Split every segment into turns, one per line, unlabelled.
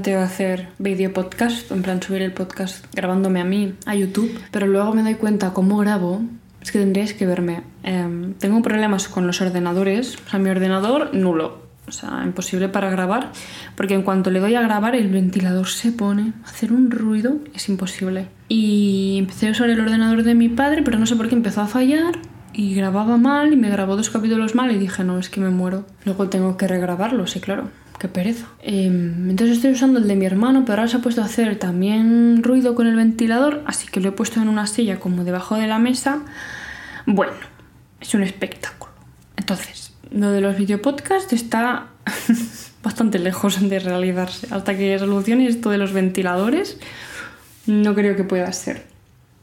planteo hacer video podcast, en plan subir el podcast grabándome a mí a YouTube, pero luego me doy cuenta cómo grabo. Es que tendríais que verme. Em, tengo problemas con los ordenadores. O sea, mi ordenador nulo. O sea, imposible para grabar. Porque en cuanto le doy a grabar, el ventilador se pone hacer un ruido. Es imposible. Y empecé a usar el ordenador de mi padre, pero no sé por qué empezó a fallar y grababa mal y me grabó dos capítulos mal y dije, no, es que me muero. Luego tengo que regrabarlo, sí, claro. Qué pereza. Em, entonces estoy usando el de mi hermano, pero ahora se ha puesto a hacer también ruido con el ventilador, así que lo he puesto en una silla como debajo de la mesa. Bueno, es un espectáculo. Entonces, lo de los videopodcasts está bastante lejos de realizarse. Hasta que solucione esto de los ventiladores, no creo que pueda ser.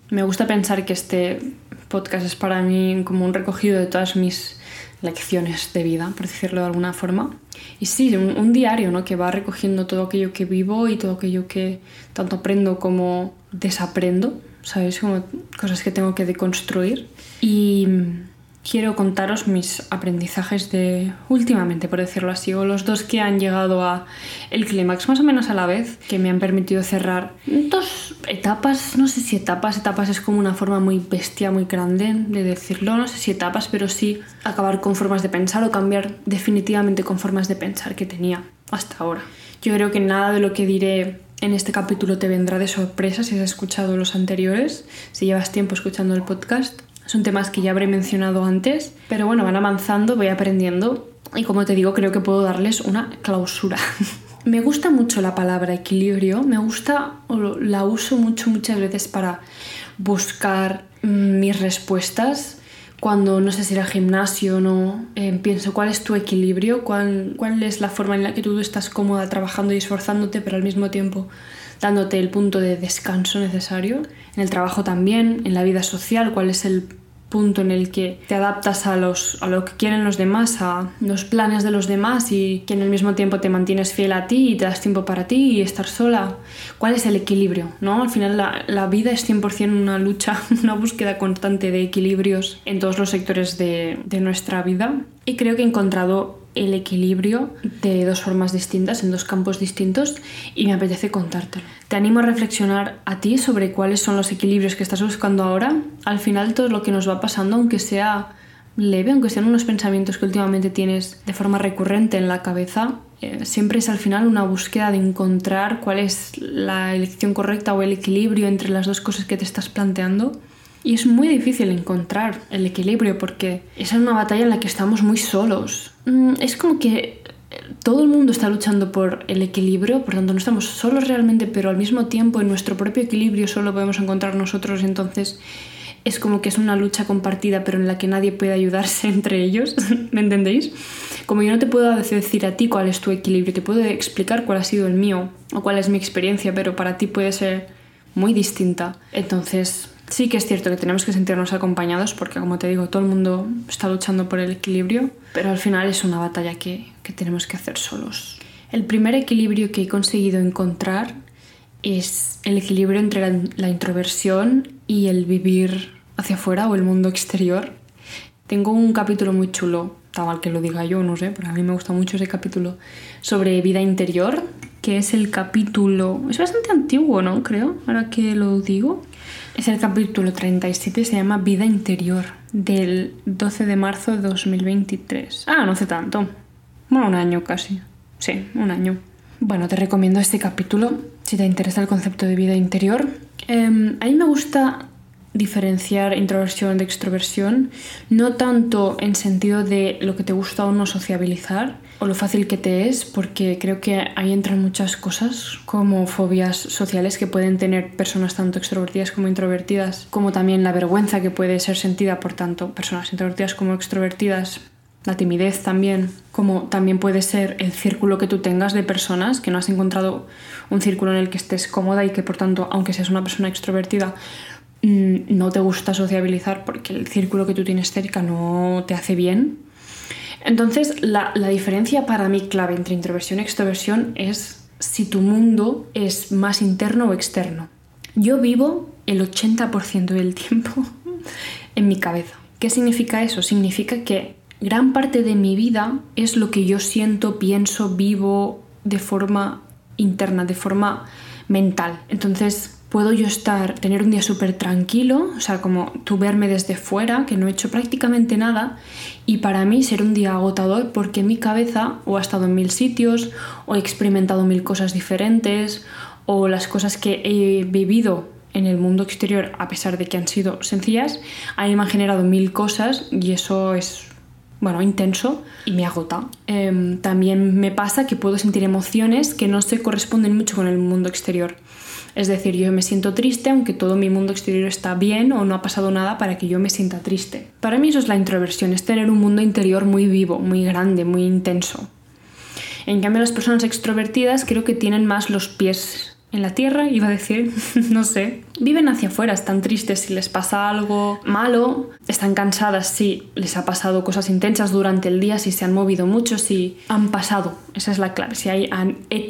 Me gusta pensar que este podcast es para mí como un recogido de todas mis lecciones de vida, por decirlo de alguna forma. Y sí, un, diario, ¿no? Que va recogiendo todo aquello que vivo y todo aquello que tanto aprendo como desaprendo, ¿sabes? Como cosas que tengo que deconstruir. Y quiero contaros mis aprendizajes de últimamente, por decirlo así, o los dos que han llegado a el clímax más o menos a la vez, que me han permitido cerrar dos etapas, no sé si etapas, etapas es como una forma muy bestia, muy grande de decirlo, no sé si etapas, pero sí acabar con formas de pensar o cambiar definitivamente con formas de pensar que tenía hasta ahora. Yo creo que nada de lo que diré en este capítulo te vendrá de sorpresa si has escuchado los anteriores, si llevas tiempo escuchando el podcast. Son temas que ya habré mencionado antes, pero bueno, van avanzando, voy aprendiendo y como te digo, creo que puedo darles una clausura. me gusta mucho la palabra equilibrio, me gusta, la uso mucho muchas veces para buscar mm, mis respuestas. Cuando no sé si ir al gimnasio o no, eh, pienso cuál es tu equilibrio, cuál, cuál es la forma en la que tú estás cómoda trabajando y esforzándote, pero al mismo tiempo dándote el punto de descanso necesario. En el trabajo también, en la vida social, cuál es el punto en el que te adaptas a, los, a lo que quieren los demás, a los planes de los demás y que en el mismo tiempo te mantienes fiel a ti y te das tiempo para ti y estar sola. ¿Cuál es el equilibrio? ¿no? Al final la, la vida es 100% una lucha, una búsqueda constante de equilibrios en todos los sectores de, de nuestra vida y creo que he encontrado el equilibrio de dos formas distintas, en dos campos distintos, y me apetece contártelo. Te animo a reflexionar a ti sobre cuáles son los equilibrios que estás buscando ahora. Al final todo lo que nos va pasando, aunque sea leve, aunque sean unos pensamientos que últimamente tienes de forma recurrente en la cabeza, eh, siempre es al final una búsqueda de encontrar cuál es la elección correcta o el equilibrio entre las dos cosas que te estás planteando. Y es muy difícil encontrar el equilibrio porque es una batalla en la que estamos muy solos. Mm, es como que todo el mundo está luchando por el equilibrio, por tanto no estamos solos realmente, pero al mismo tiempo en nuestro propio equilibrio solo podemos encontrar nosotros, entonces es como que es una lucha compartida, pero en la que nadie puede ayudarse entre ellos, ¿me entendéis? Como yo no te puedo decir a ti cuál es tu equilibrio, te puedo explicar cuál ha sido el mío o cuál es mi experiencia, pero para ti puede ser muy distinta. Entonces, Sí que es cierto que tenemos que sentirnos acompañados porque, como te digo, todo el mundo está luchando por el equilibrio, pero al final es una batalla que, que tenemos que hacer solos. El primer equilibrio que he conseguido encontrar es el equilibrio entre la, introversión y el vivir hacia afuera o el mundo exterior. Tengo un capítulo muy chulo, tal mal que lo diga yo, no sé, pero a mí me gusta mucho ese capítulo sobre vida interior, que es el capítulo... Es bastante antiguo, ¿no? Creo, ahora que lo digo. Es el capítulo 37, se llama Vida Interior, del 12 de marzo de 2023. Ah, no hace tanto. Bueno, un año casi. Sí, un año. Bueno, te recomiendo este capítulo si te interesa el concepto de vida interior. Em, a mí me gusta diferenciar introversión de extroversión, no tanto en sentido de lo que te gusta o no sociabilizar o lo fácil que te es, porque creo que ahí entran muchas cosas como fobias sociales que pueden tener personas tanto extrovertidas como introvertidas, como también la vergüenza que puede ser sentida por tanto personas introvertidas como extrovertidas, la timidez también, como también puede ser el círculo que tú tengas de personas, que no has encontrado un círculo en el que estés cómoda y que por tanto, aunque seas una persona extrovertida, no te gusta sociabilizar porque el círculo que tú tienes cerca no te hace bien. Entonces, la, diferencia para mí clave entre introversión y extroversión es si tu mundo es más interno o externo. Yo vivo el 80% del tiempo en mi cabeza. ¿Qué significa eso? Significa que gran parte de mi vida es lo que yo siento, pienso, vivo de forma interna, de forma mental. Entonces puedo yo estar, tener un día súper tranquilo, o sea, como tú verme desde fuera, que no he hecho prácticamente nada, y para mí ser un día agotador porque mi cabeza o ha estado en mil sitios, o he experimentado mil cosas diferentes, o las cosas que he vivido en el mundo exterior, a pesar de que han sido sencillas, a mí me han generado mil cosas y eso es, bueno, intenso y me agota. Em, también me pasa que puedo sentir emociones que no se corresponden mucho con el mundo exterior. Es decir, yo me siento triste aunque todo mi mundo exterior está bien o no ha pasado nada para que yo me sienta triste. Para mí eso es la introversión, es tener un mundo interior muy vivo, muy grande, muy intenso. En cambio las personas extrovertidas creo que tienen más los pies en la tierra, iba a decir, no sé. Viven hacia afuera, están tristes si les pasa algo malo, están cansadas si les ha pasado cosas intensas durante el día, si se han movido mucho, si han pasado, esa es la clave, si hay,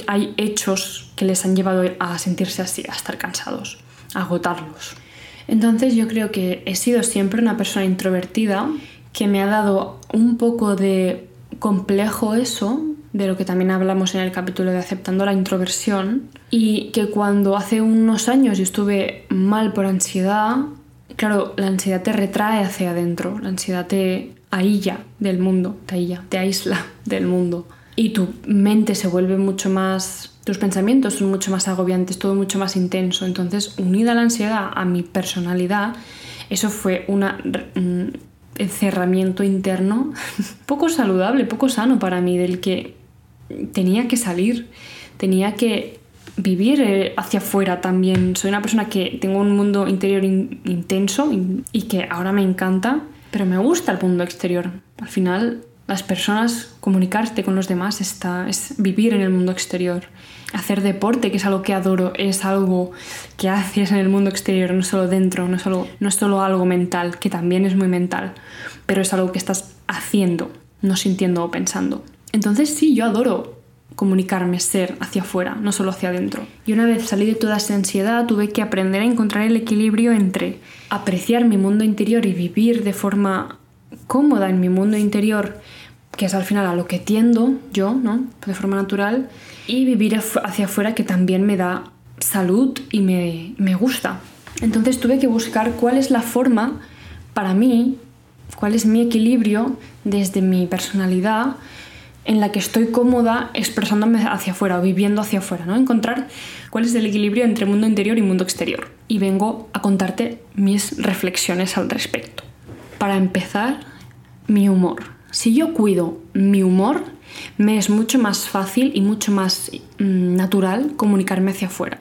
hay hechos que les han llevado a sentirse así, a estar cansados, a agotarlos. Entonces yo creo que he sido siempre una persona introvertida que me ha dado un poco de complejo eso de lo que también hablamos en el capítulo de aceptando la introversión, y que cuando hace unos años yo estuve mal por ansiedad, claro, la ansiedad te retrae hacia adentro, la ansiedad te aílla del mundo, te aílla, te aísla del mundo. Y tu mente se vuelve mucho más, tus pensamientos son mucho más agobiantes, todo mucho más intenso. Entonces, unida la ansiedad a mi personalidad, eso fue un encerramiento interno poco saludable, poco sano para mí, del que tenía que salir, tenía que vivir eh, hacia afuera también. Soy una persona que tengo un mundo interior intenso y, que ahora me encanta, pero me gusta el mundo exterior. Al final, las personas, comunicarte con los demás está, es vivir en el mundo exterior. Hacer deporte, que es algo que adoro, es algo que haces en el mundo exterior, no solo dentro, no, solo, no es solo algo mental, que también es muy mental, pero es algo que estás haciendo, no sintiendo o pensando. Entonces sí, yo adoro comunicarme, ser hacia afuera, no solo hacia adentro. Y una vez salí de toda esa ansiedad, tuve que aprender a encontrar el equilibrio entre apreciar mi mundo interior y vivir de forma cómoda en mi mundo interior, que es al final a lo que tiendo yo, ¿no? De forma natural, y vivir hacia afuera que también me da salud y me, me gusta. Entonces tuve que buscar cuál es la forma para mí, cuál es mi equilibrio desde mi personalidad en la que estoy cómoda expresándome hacia afuera o viviendo hacia afuera, ¿no? Encontrar cuál es el equilibrio entre mundo interior y mundo exterior. Y vengo a contarte mis reflexiones al respecto. Para empezar, mi humor. Si yo cuido mi humor, me es mucho más fácil y mucho más mm, natural comunicarme hacia afuera.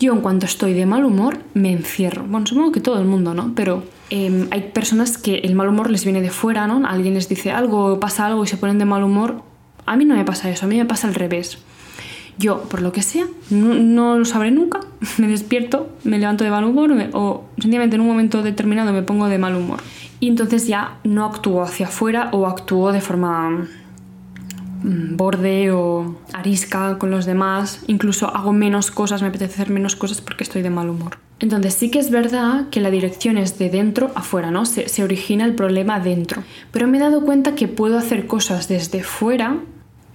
Yo en cuanto estoy de mal humor, me encierro. Bueno, supongo que todo el mundo, ¿no? Pero em, hay personas que el mal humor les viene de fuera, ¿no? Alguien les dice algo, pasa algo y se ponen de mal humor a mí no me pasa eso, a mí me pasa al revés. Yo, por lo que sea, no, lo sabré nunca, me despierto, me levanto de mal humor o sencillamente en un momento determinado me pongo de mal humor. Y entonces ya no actúo hacia afuera o actúo de forma mm, borde o arisca con los demás. Incluso hago menos cosas, me apetece hacer menos cosas porque estoy de mal humor. Entonces sí que es verdad que la dirección es de dentro afuera, ¿no? Se origina el problema dentro. Pero me he dado cuenta que puedo hacer cosas desde fuera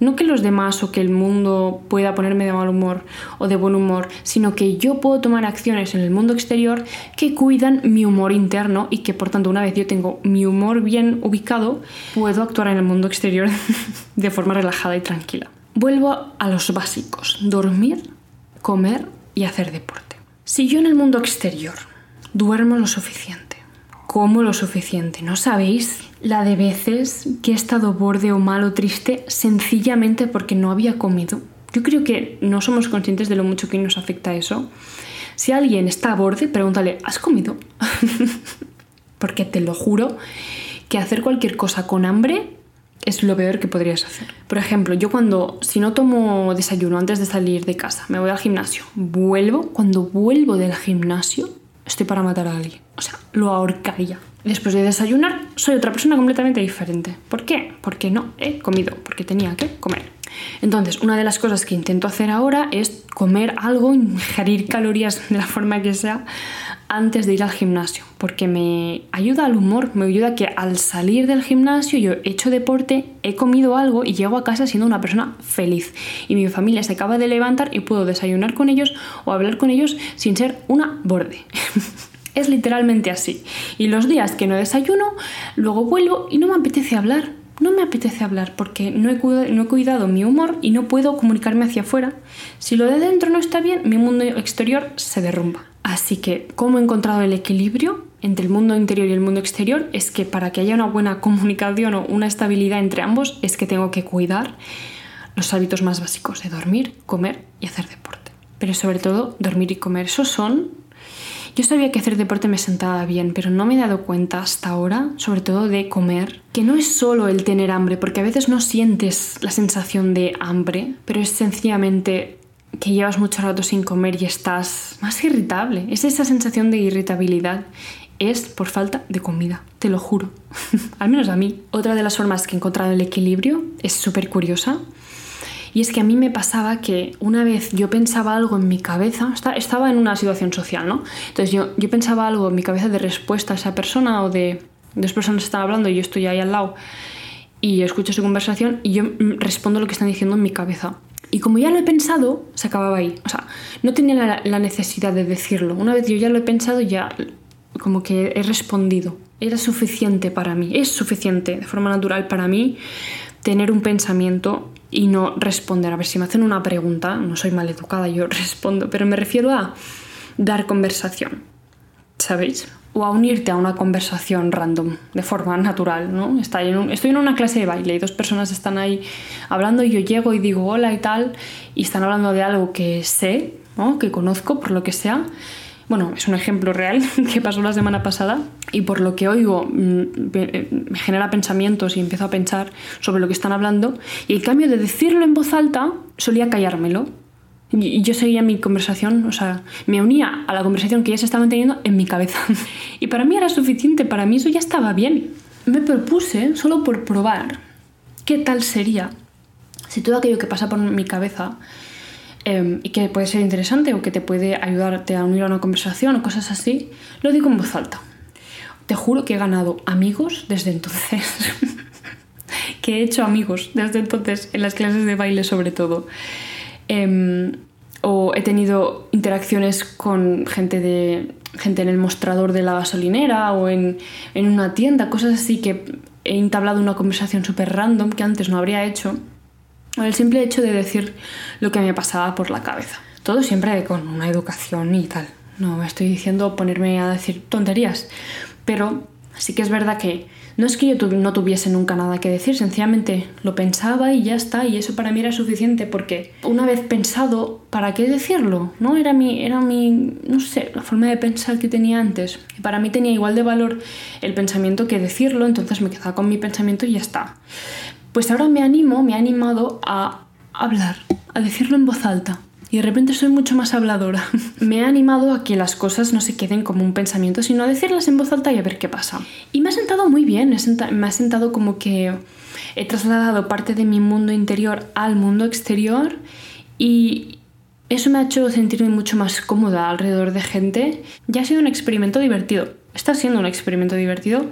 no que los demás o que el mundo pueda ponerme de mal humor o de buen humor, sino que yo puedo tomar acciones en el mundo exterior que cuidan mi humor interno y que por tanto una vez yo tengo mi humor bien ubicado, puedo actuar en el mundo exterior de forma relajada y tranquila. Vuelvo a los básicos, dormir, comer y hacer deporte. Si yo en el mundo exterior duermo lo suficiente, como lo suficiente, ¿no sabéis la de veces que he estado borde o mal o triste sencillamente porque no había comido. Yo creo que no somos conscientes de lo mucho que nos afecta eso. Si alguien está a borde, pregúntale, ¿has comido? porque te lo juro que hacer cualquier cosa con hambre es lo peor que podrías hacer. Por ejemplo, yo cuando, si no tomo desayuno antes de salir de casa, me voy al gimnasio, vuelvo, cuando vuelvo del gimnasio, estoy para matar a alguien. O sea, lo ahorcaría. Después de desayunar, soy otra persona completamente diferente. ¿Por qué? Porque no he comido, porque tenía que comer. Entonces, una de las cosas que intento hacer ahora es comer algo, ingerir calorías de la forma que sea antes de ir al gimnasio, porque me ayuda al humor, me ayuda que al salir del gimnasio yo he hecho deporte, he comido algo y llego a casa siendo una persona feliz. Y mi familia se acaba de levantar y puedo desayunar con ellos o hablar con ellos sin ser una borde. es literalmente así. Y los días que no desayuno, luego vuelvo y no me apetece hablar. No me apetece hablar porque no he, cuidado, mi humor y no puedo comunicarme hacia afuera. Si lo de dentro no está bien, mi mundo exterior se derrumba. Así que, ¿cómo he encontrado el equilibrio entre el mundo interior y el mundo exterior? Es que para que haya una buena comunicación o una estabilidad entre ambos, es que tengo que cuidar los hábitos más básicos de dormir, comer y hacer deporte. Pero sobre todo, dormir y comer. Esos son... Yo sabía que hacer deporte me sentaba bien, pero no me he dado cuenta hasta ahora, sobre todo de comer, que no es solo el tener hambre, porque a veces no sientes la sensación de hambre, pero es sencillamente que llevas mucho rato sin comer y estás más irritable. Es esa sensación de irritabilidad. Es por falta de comida, te lo juro. Al menos a mí. Otra de las formas que he encontrado el equilibrio es súper curiosa. Y es que a mí me pasaba que una vez yo pensaba algo en mi cabeza, estaba en una situación social, ¿no? Entonces yo, yo pensaba algo en mi cabeza de respuesta a esa persona o de dos personas están hablando y yo estoy ahí al lado y escucho su conversación y yo mm, respondo lo que están diciendo en mi cabeza. Y como ya lo he pensado, se acababa ahí. O sea, no tenía la, necesidad de decirlo. Una vez yo ya lo he pensado, ya como que he respondido. Era suficiente para mí, es suficiente de forma natural para mí tener un pensamiento y no responder. A ver, si me hacen una pregunta, no soy mal educada, yo respondo, pero me refiero a dar conversación. ¿Sabéis? o a unirte a una conversación random, de forma natural, ¿no? Estoy en, una clase de baile y dos personas están ahí hablando y yo llego y digo hola y tal, y están hablando de algo que sé, ¿no? que conozco, por lo que sea. Bueno, es un ejemplo real que pasó la semana pasada y por lo que oigo mm, me genera pensamientos y empiezo a pensar sobre lo que están hablando y el cambio de decirlo en voz alta solía callármelo y yo seguía mi conversación, o sea, me unía a la conversación que ya se estaba teniendo en mi cabeza. Y para mí era suficiente, para mí eso ya estaba bien. Me propuse, solo por probar, qué tal sería si todo aquello que pasa por mi cabeza em, y que puede ser interesante o que te puede ayudarte a unir a una conversación o cosas así, lo digo en voz alta. Te juro que he ganado amigos desde entonces. que he hecho amigos desde entonces en las clases de baile sobre todo. Em, o he tenido interacciones con gente, de, gente en el mostrador de la gasolinera o en, en una tienda, cosas así que he entablado una conversación súper random que antes no habría hecho. O el simple hecho de decir lo que me pasaba por la cabeza. Todo siempre con una educación y tal. No me estoy diciendo ponerme a decir tonterías, pero sí que es verdad que no es que yo no tuviese nunca nada que decir, sencillamente lo pensaba y ya está, y eso para mí era suficiente porque una vez pensado, ¿para qué decirlo? ¿No? Era mi, era mi, no sé, la forma de pensar que tenía antes. Y para mí tenía igual de valor el pensamiento que decirlo, entonces me quedaba con mi pensamiento y ya está. Pues ahora me animo, me ha animado a hablar, a decirlo en voz alta y de repente soy mucho más habladora. me ha animado a que las cosas no se queden como un pensamiento, sino a decirlas en voz alta y a ver qué pasa. Y me ha sentado muy bien, me ha sentado como que he trasladado parte de mi mundo interior al mundo exterior y eso me ha hecho sentirme mucho más cómoda alrededor de gente. Ya ha sido un experimento divertido. Está siendo un experimento divertido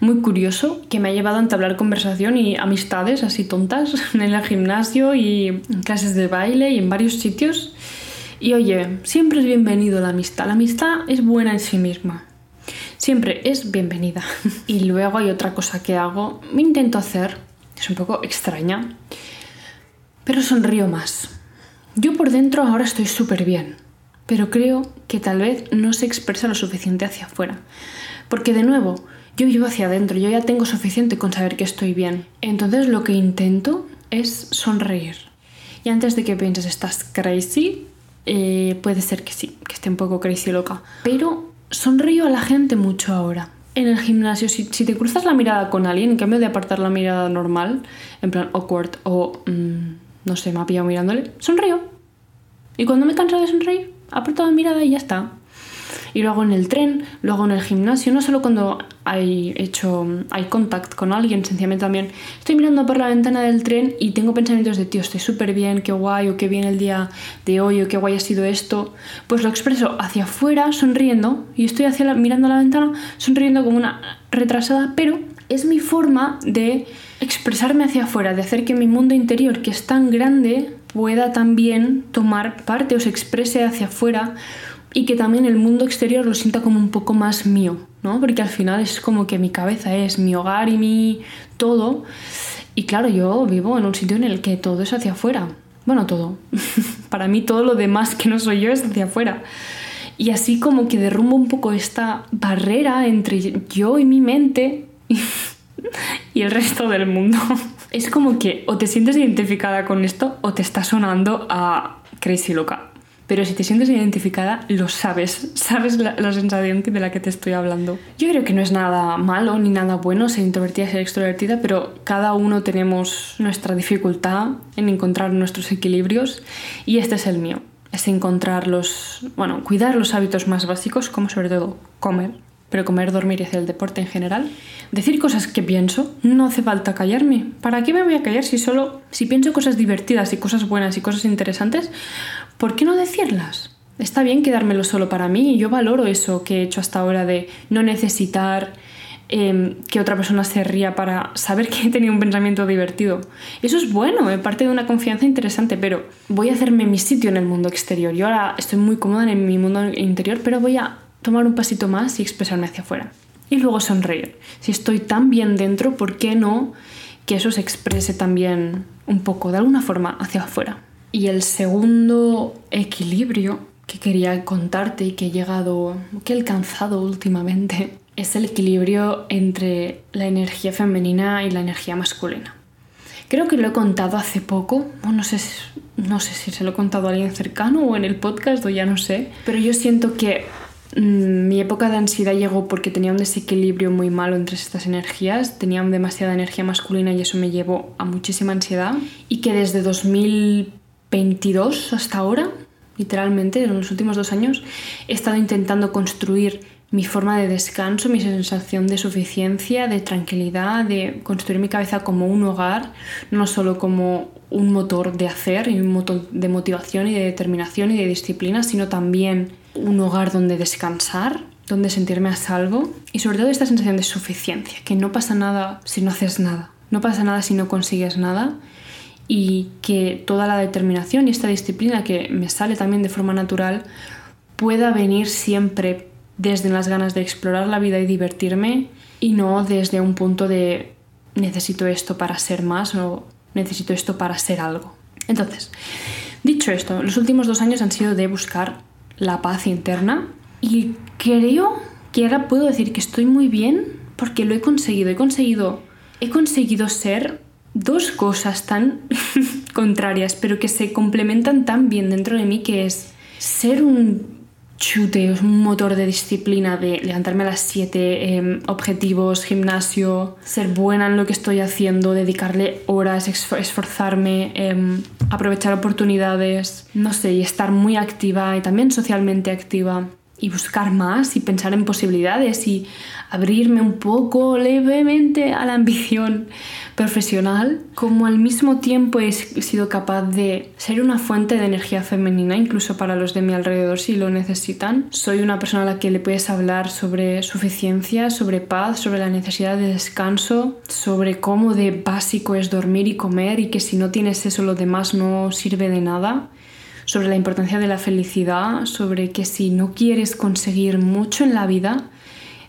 muy curioso que me ha llevado a entablar conversación y amistades así tontas en el gimnasio y en clases de baile y en varios sitios. Y oye, siempre es bienvenido la amistad. La amistad es buena en sí misma. Siempre es bienvenida. Y luego hay otra cosa que hago, me intento hacer, es un poco extraña, pero sonrío más. Yo por dentro ahora estoy súper bien, pero creo que tal vez no se expresa lo suficiente hacia afuera. Porque de nuevo, yo vivo hacia adentro, yo ya tengo suficiente con saber que estoy bien. Entonces lo que intento es sonreír. Y antes de que pienses estás crazy, eh, puede ser que sí, que esté un poco crazy loca. Pero sonrío a la gente mucho ahora. En el gimnasio, si, te cruzas la mirada con alguien, en cambio de apartar la mirada normal, en plan awkward o mm, no sé, me ha pillado mirándole, sonrío. Y cuando me canso de sonreír, aparto la mirada y ya está. Y lo hago en el tren, lo hago en el gimnasio, no solo cuando hay hecho hay contact con alguien, sencillamente también estoy mirando por la ventana del tren y tengo pensamientos de tío, estoy súper bien, qué guay, o qué bien el día de hoy, o qué guay ha sido esto, pues lo expreso hacia afuera sonriendo y estoy hacia mirando a la ventana sonriendo como una retrasada, pero es mi forma de expresarme hacia afuera, de hacer que mi mundo interior, que es tan grande, pueda también tomar parte o se exprese hacia afuera y que también el mundo exterior lo sienta como un poco más mío, ¿no? Porque al final es como que mi cabeza es mi hogar y mi todo. Y claro, yo vivo en un sitio en el que todo es hacia afuera. Bueno, todo. Para mí todo lo demás que no soy yo es hacia afuera. Y así como que derrumbo un poco esta barrera entre yo y mi mente y el resto del mundo. Es como que o te sientes identificada con esto o te está sonando a crazy loca. Pero si te sientes identificada, lo sabes, sabes la, sensación de la que te estoy hablando. Yo creo que no es nada malo ni nada bueno ser introvertida, ser extrovertida, pero cada uno tenemos nuestra dificultad en encontrar nuestros equilibrios y este es el mío. Es encontrar los, bueno, cuidar los hábitos más básicos, como sobre todo comer, pero comer, dormir y hacer el deporte en general. Decir cosas que pienso, no hace falta callarme. ¿Para qué me voy a callar si solo, si pienso cosas divertidas y cosas buenas y cosas interesantes, ¿por qué no decirlas? Está bien quedármelo solo para mí y yo valoro eso que he hecho hasta ahora de no necesitar em, que otra persona se ría para saber que he tenido un pensamiento divertido. Eso es bueno, es parte de una confianza interesante, pero voy a hacerme mi sitio en el mundo exterior. Yo ahora estoy muy cómoda en mi mundo interior, pero voy a tomar un pasito más y expresarme hacia afuera. Y luego sonreír. Si estoy tan bien dentro, ¿por qué no que eso se exprese también un poco, de alguna forma, hacia afuera? Y el segundo equilibrio que quería contarte y que he llegado, que he alcanzado últimamente, es el equilibrio entre la energía femenina y la energía masculina. Creo que lo he contado hace poco, no sé, no sé si se lo he contado a alguien cercano o en el podcast o ya no sé, pero yo siento que mm, mi época de ansiedad llegó porque tenía un desequilibrio muy malo entre estas energías, tenía demasiada energía masculina y eso me llevó a muchísima ansiedad y que desde 2000 22 hasta ahora, literalmente, en los últimos dos años, he estado intentando construir mi forma de descanso, mi sensación de suficiencia, de tranquilidad, de construir mi cabeza como un hogar, no solo como un motor de hacer y un motor de motivación y de determinación y de disciplina, sino también un hogar donde descansar, donde sentirme a salvo y sobre todo esta sensación de suficiencia, que no pasa nada si no haces nada, no pasa nada si no consigues nada y que toda la determinación y esta disciplina que me sale también de forma natural pueda venir siempre desde las ganas de explorar la vida y divertirme y no desde un punto de necesito esto para ser más o necesito esto para ser algo. Entonces, dicho esto, los últimos dos años han sido de buscar la paz interna y creo que ahora puedo decir que estoy muy bien porque lo he conseguido. He conseguido, he conseguido ser dos cosas tan contrarias, pero que se complementan tan bien dentro de mí, que es ser un chute, un motor de disciplina, de levantarme a las 7, em, objetivos, gimnasio, ser buena en lo que estoy haciendo, dedicarle horas, esforzarme, em, aprovechar oportunidades, no sé, y estar muy activa y también socialmente activa y buscar más y pensar en posibilidades y abrirme un poco levemente a la ambición profesional, como al mismo tiempo he sido capaz de ser una fuente de energía femenina, incluso para los de mi alrededor si lo necesitan. Soy una persona a la que le puedes hablar sobre suficiencia, sobre paz, sobre la necesidad de descanso, sobre cómo de básico es dormir y comer y que si no tienes eso lo demás no sirve de nada sobre la importancia de la felicidad, sobre que si no quieres conseguir mucho en la vida,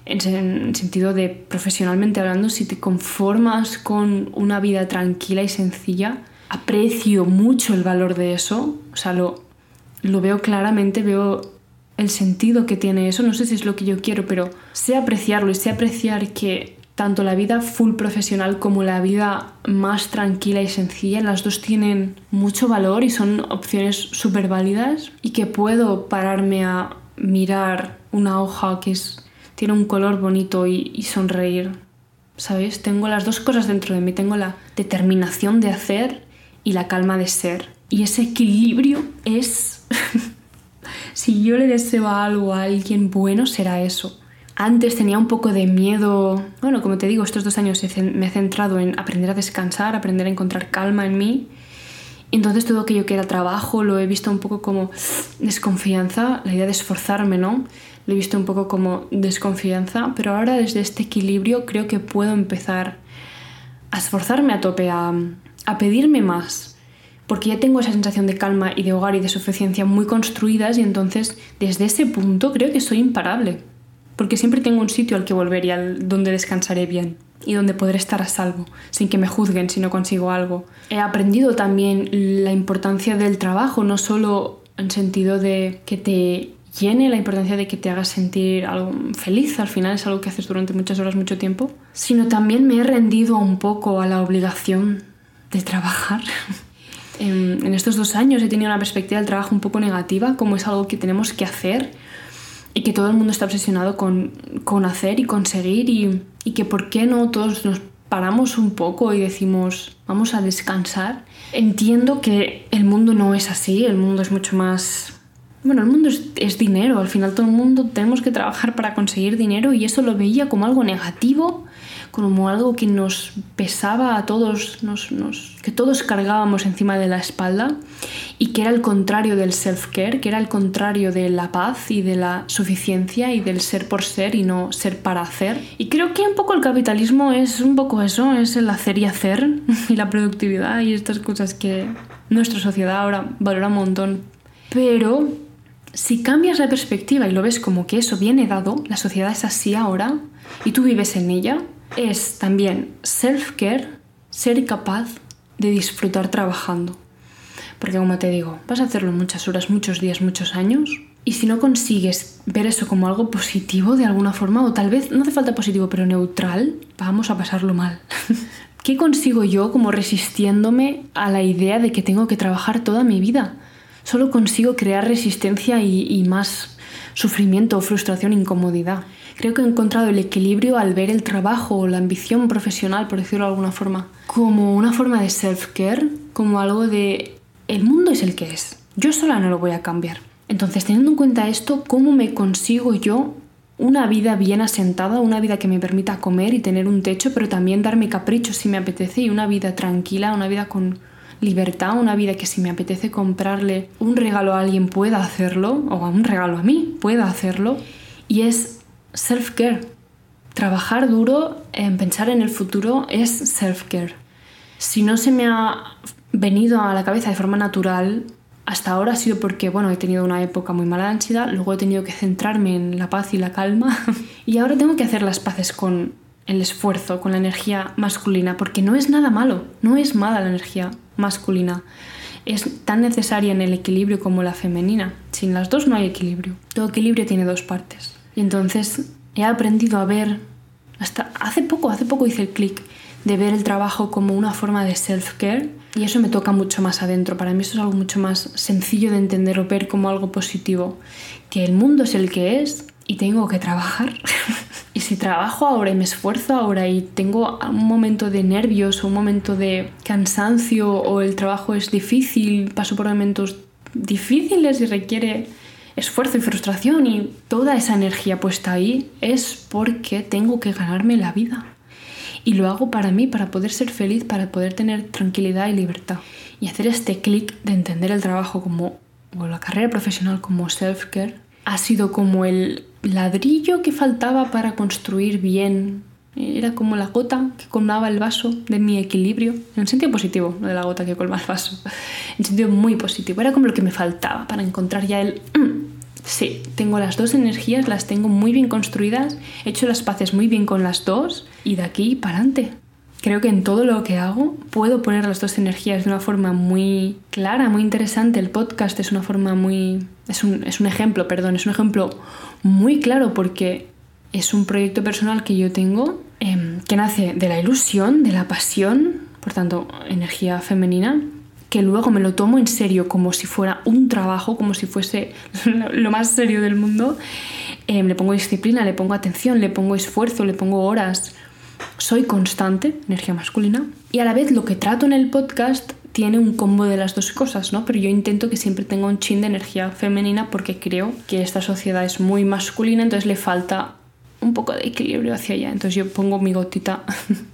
en sentido de profesionalmente hablando, si te conformas con una vida tranquila y sencilla, aprecio mucho el valor de eso, o sea, lo, lo veo claramente, veo el sentido que tiene eso, no sé si es lo que yo quiero, pero sé apreciarlo y sé apreciar que tanto la vida full profesional como la vida más tranquila y sencilla, las dos tienen mucho valor y son opciones súper válidas y que puedo pararme a mirar una hoja que es tiene un color bonito y, sonreír. ¿Sabes? Tengo las dos cosas dentro de mí. Tengo la determinación de hacer y la calma de ser. Y ese equilibrio es... si yo le deseo algo a alguien bueno, será eso. Antes tenía un poco de miedo, bueno, como te digo, estos dos años me he centrado en aprender a descansar, aprender a encontrar calma en mí. Entonces todo aquello que era trabajo lo he visto un poco como desconfianza, la idea de esforzarme, ¿no? Lo he visto un poco como desconfianza, pero ahora desde este equilibrio creo que puedo empezar a esforzarme a tope, a, a pedirme más, porque ya tengo esa sensación de calma y de hogar y de suficiencia muy construidas y entonces desde ese punto creo que soy imparable, porque siempre tengo un sitio al que volver y al donde descansaré bien y donde podré estar a salvo, sin que me juzguen si no consigo algo. He aprendido también la importancia del trabajo, no solo en sentido de que te llene, la importancia de que te hagas sentir algo feliz, al final es algo que haces durante muchas horas, mucho tiempo, sino también me he rendido un poco a la obligación de trabajar. en, estos dos años he tenido una perspectiva del trabajo un poco negativa, como es algo que tenemos que hacer y que todo el mundo está obsesionado con, con hacer y conseguir y, y que por qué no todos nos paramos un poco y decimos vamos a descansar. Entiendo que el mundo no es así, el mundo es mucho más bueno, el mundo es, dinero, al final todo el mundo tenemos que trabajar para conseguir dinero y eso lo veía como algo negativo, como algo que nos pesaba a todos, nos, que todos cargábamos encima de la espalda y que era el contrario del self-care, que era el contrario de la paz y de la suficiencia y del ser por ser y no ser para hacer. Y creo que un poco el capitalismo es un poco eso, es el hacer y hacer y la productividad y estas cosas que nuestra sociedad ahora valora un montón. Pero si cambias la perspectiva y lo ves como que eso viene dado, la sociedad es así ahora y tú vives en ella, es también self-care, ser capaz de disfrutar trabajando. Porque como te digo, vas a hacerlo muchas horas, muchos días, muchos años. Y si no consigues ver eso como algo positivo de alguna forma, o tal vez no hace falta positivo, pero neutral, vamos a pasarlo mal. ¿Qué consigo yo como resistiéndome a la idea de que tengo que trabajar toda mi vida? Solo consigo crear resistencia y, más sufrimiento, frustración, incomodidad. Creo que he encontrado el equilibrio al ver el trabajo o la ambición profesional, por decirlo de alguna forma, como una forma de self-care, como algo de el mundo es el que es. Yo sola no lo voy a cambiar. Entonces, teniendo en cuenta esto, ¿cómo me consigo yo una vida bien asentada, una vida que me permita comer y tener un techo, pero también darme caprichos si me apetece y una vida tranquila, una vida con libertad, una vida que si me apetece comprarle un regalo a alguien pueda hacerlo, o un regalo a mí pueda hacerlo, y es self-care. Trabajar duro en pensar en el futuro es self-care. Si no se me ha venido a la cabeza de forma natural, hasta ahora ha sido porque, bueno, he tenido una época muy mala de ansiedad, luego he tenido que centrarme en la paz y la calma, y ahora tengo que hacer las paces con el esfuerzo, con la energía masculina, porque no es nada malo, no es mala la energía masculina. Es tan necesaria en el equilibrio como la femenina. Sin las dos no hay equilibrio. Todo equilibrio tiene dos partes. Y entonces he aprendido a ver, hasta hace poco, hace poco hice el clic de ver el trabajo como una forma de self-care y eso me toca mucho más adentro. Para mí eso es algo mucho más sencillo de entender o ver como algo positivo. Que el mundo es el que es y tengo que trabajar. y si trabajo ahora y me esfuerzo ahora y tengo un momento de nervios o un momento de cansancio o el trabajo es difícil, paso por momentos difíciles y requiere esfuerzo y frustración y toda esa energía puesta ahí, es porque tengo que ganarme la vida. Y lo hago para mí, para poder ser feliz, para poder tener tranquilidad y libertad. Y hacer este clic de entender el trabajo como, o la carrera profesional como self-care, ha sido como el ladrillo que faltaba para construir bien. Era como la gota que colmaba el vaso de mi equilibrio, en sentido positivo, no de la gota que colma el vaso, en sentido muy positivo. Era como lo que me faltaba para encontrar ya el... Mm, sí, tengo las dos energías, las tengo muy bien construidas, he hecho las paces muy bien con las dos y de aquí para adelante. Creo que en todo lo que hago puedo poner las dos energías de una forma muy clara, muy interesante. El podcast es una forma muy... Es un, es un ejemplo, perdón, es un ejemplo muy claro porque es un proyecto personal que yo tengo em, que nace de la ilusión, de la pasión, por tanto, energía femenina, que luego me lo tomo en serio como si fuera un trabajo, como si fuese lo más serio del mundo. Em, le pongo disciplina, le pongo atención, le pongo esfuerzo, le pongo horas soy constante, energía masculina, y a la vez lo que trato en el podcast tiene un combo de las dos cosas, ¿no? Pero yo intento que siempre tenga un chin de energía femenina porque creo que esta sociedad es muy masculina, entonces le falta un poco de equilibrio hacia allá. Entonces yo pongo mi gotita,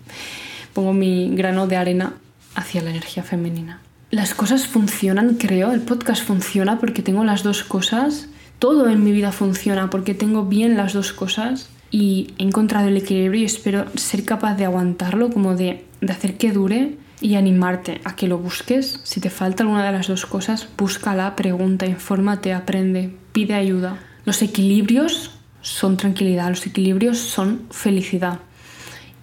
pongo mi grano de arena hacia la energía femenina. Las cosas funcionan, creo, el podcast funciona porque tengo las dos cosas, todo en mi vida funciona porque tengo bien las dos cosas y he encontrado el equilibrio y espero ser capaz de aguantarlo, como de, de hacer que dure y animarte a que lo busques. Si te falta alguna de las dos cosas, búscala, pregunta, infórmate, aprende, pide ayuda. Los equilibrios son tranquilidad, los equilibrios son felicidad.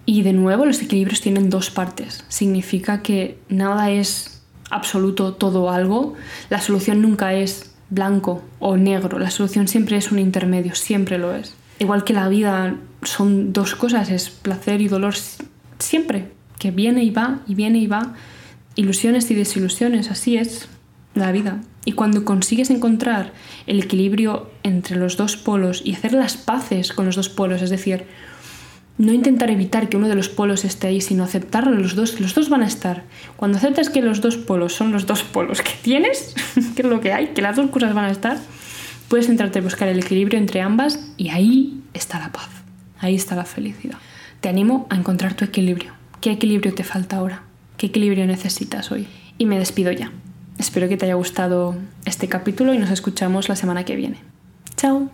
Y de nuevo, los equilibrios tienen dos partes. Significa que nada es absoluto todo algo. La solución nunca es blanco o negro. La solución siempre es un intermedio, siempre lo es. Igual que la vida son dos cosas, es placer y dolor siempre, que viene y va y viene y va. Ilusiones y desilusiones, así es la vida. Y cuando consigues encontrar el equilibrio entre los dos polos y hacer las paces con los dos polos, es decir, no intentar evitar que uno de los polos esté ahí, sino aceptarlo los dos, los dos van a estar. Cuando aceptas que los dos polos son los dos polos que tienes, que es lo que hay, que las dos cosas van a estar, puedes entrarte a buscar el equilibrio entre ambas y ahí está la paz, ahí está la felicidad. Te animo a encontrar tu equilibrio. ¿Qué equilibrio te falta ahora? ¿Qué equilibrio necesitas hoy? Y me despido ya. Espero que te haya gustado este capítulo y nos escuchamos la semana que viene. Chao.